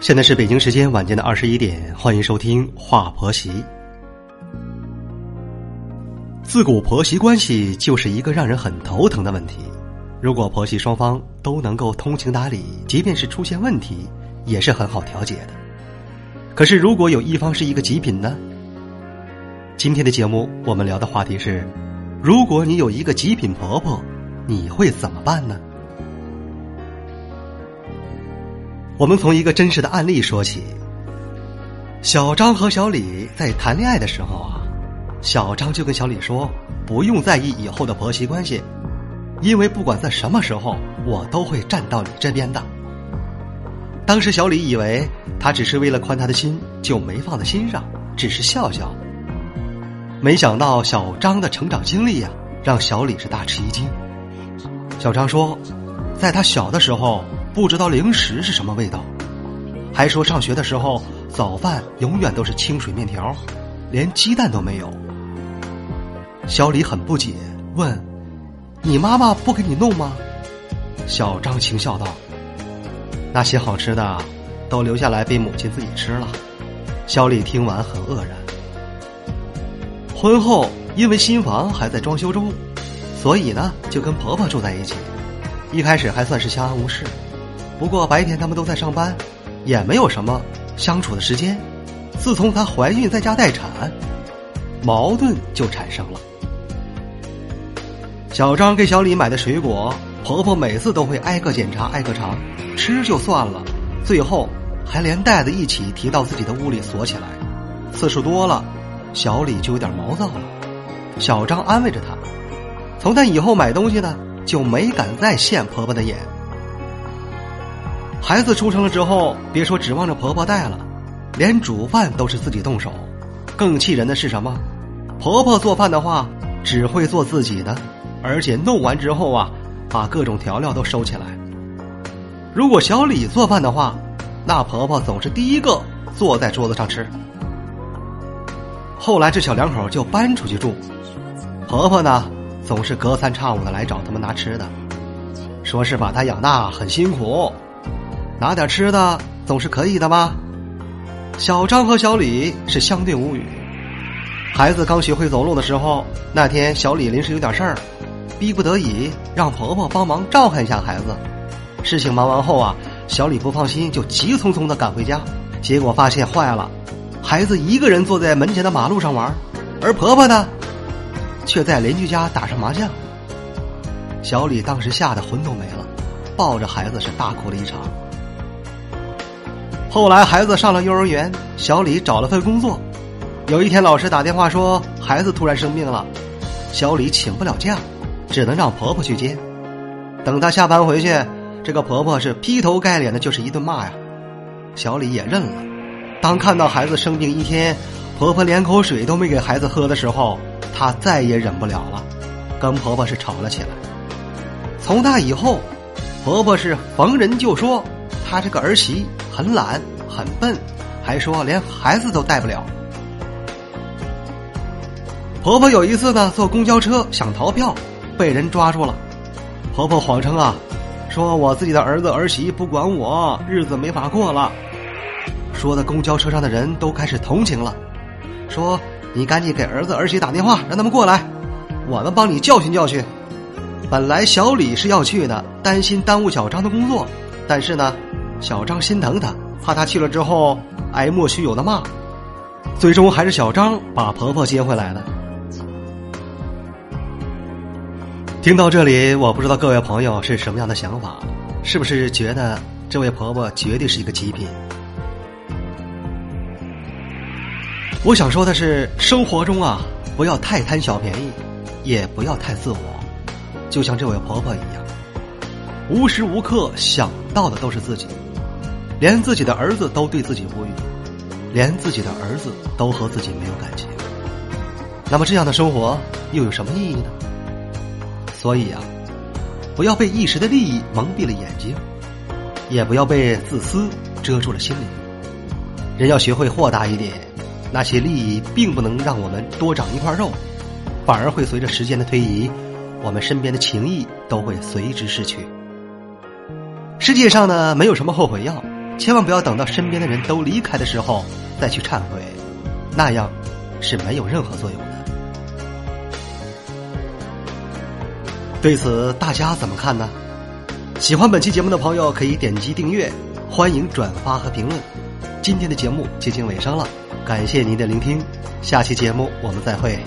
现在是北京时间晚间的二十一点，欢迎收听《话婆媳》。自古婆媳关系就是一个让人很头疼的问题。如果婆媳双方都能够通情达理，即便是出现问题，也是很好调解的。可是，如果有一方是一个极品呢？今天的节目，我们聊的话题是：如果你有一个极品婆婆，你会怎么办呢？我们从一个真实的案例说起。小张和小李在谈恋爱的时候啊，小张就跟小李说：“不用在意以后的婆媳关系，因为不管在什么时候，我都会站到你这边的。”当时小李以为他只是为了宽他的心，就没放在心上，只是笑笑。没想到小张的成长经历呀，让小李是大吃一惊。小张说，在他小的时候。不知道零食是什么味道，还说上学的时候早饭永远都是清水面条，连鸡蛋都没有。小李很不解，问：“你妈妈不给你弄吗？”小张轻笑道：“那些好吃的都留下来被母亲自己吃了。”小李听完很愕然。婚后因为新房还在装修中，所以呢就跟婆婆住在一起，一开始还算是相安无事。不过白天他们都在上班，也没有什么相处的时间。自从她怀孕在家待产，矛盾就产生了。小张给小李买的水果，婆婆每次都会挨个检查、挨个尝，吃就算了，最后还连袋子一起提到自己的屋里锁起来。次数多了，小李就有点毛躁了。小张安慰着她，从那以后买东西呢，就没敢再现婆婆的眼。孩子出生了之后，别说指望着婆婆带了，连煮饭都是自己动手。更气人的是什么？婆婆做饭的话，只会做自己的，而且弄完之后啊，把各种调料都收起来。如果小李做饭的话，那婆婆总是第一个坐在桌子上吃。后来这小两口就搬出去住，婆婆呢总是隔三差五的来找他们拿吃的，说是把她养大很辛苦。拿点吃的总是可以的吧？小张和小李是相对无语。孩子刚学会走路的时候，那天小李临时有点事儿，逼不得已让婆婆帮忙照看一下孩子。事情忙完后啊，小李不放心，就急匆匆的赶回家，结果发现坏了，孩子一个人坐在门前的马路上玩，而婆婆呢，却在邻居家打上麻将。小李当时吓得魂都没了，抱着孩子是大哭了一场。后来孩子上了幼儿园，小李找了份工作。有一天，老师打电话说孩子突然生病了，小李请不了假，只能让婆婆去接。等她下班回去，这个婆婆是劈头盖脸的就是一顿骂呀。小李也认了。当看到孩子生病一天，婆婆连口水都没给孩子喝的时候，她再也忍不了了，跟婆婆是吵了起来。从那以后，婆婆是逢人就说。她这个儿媳很懒很笨，还说连孩子都带不了。婆婆有一次呢，坐公交车想逃票，被人抓住了。婆婆谎称啊，说我自己的儿子儿媳不管我，日子没法过了。说的公交车上的人都开始同情了，说你赶紧给儿子儿媳打电话，让他们过来，我们帮你教训教训。本来小李是要去的，担心耽误小张的工作，但是呢。小张心疼他，怕他去了之后挨莫须有的骂，最终还是小张把婆婆接回来了。听到这里，我不知道各位朋友是什么样的想法，是不是觉得这位婆婆绝对是一个极品？我想说的是，生活中啊，不要太贪小便宜，也不要太自我，就像这位婆婆一样，无时无刻想到的都是自己。连自己的儿子都对自己无语，连自己的儿子都和自己没有感情，那么这样的生活又有什么意义呢？所以啊，不要被一时的利益蒙蔽了眼睛，也不要被自私遮住了心灵。人要学会豁达一点，那些利益并不能让我们多长一块肉，反而会随着时间的推移，我们身边的情谊都会随之逝去。世界上呢，没有什么后悔药，千万不要等到身边的人都离开的时候再去忏悔，那样是没有任何作用的。对此，大家怎么看呢？喜欢本期节目的朋友可以点击订阅，欢迎转发和评论。今天的节目接近尾声了，感谢您的聆听，下期节目我们再会。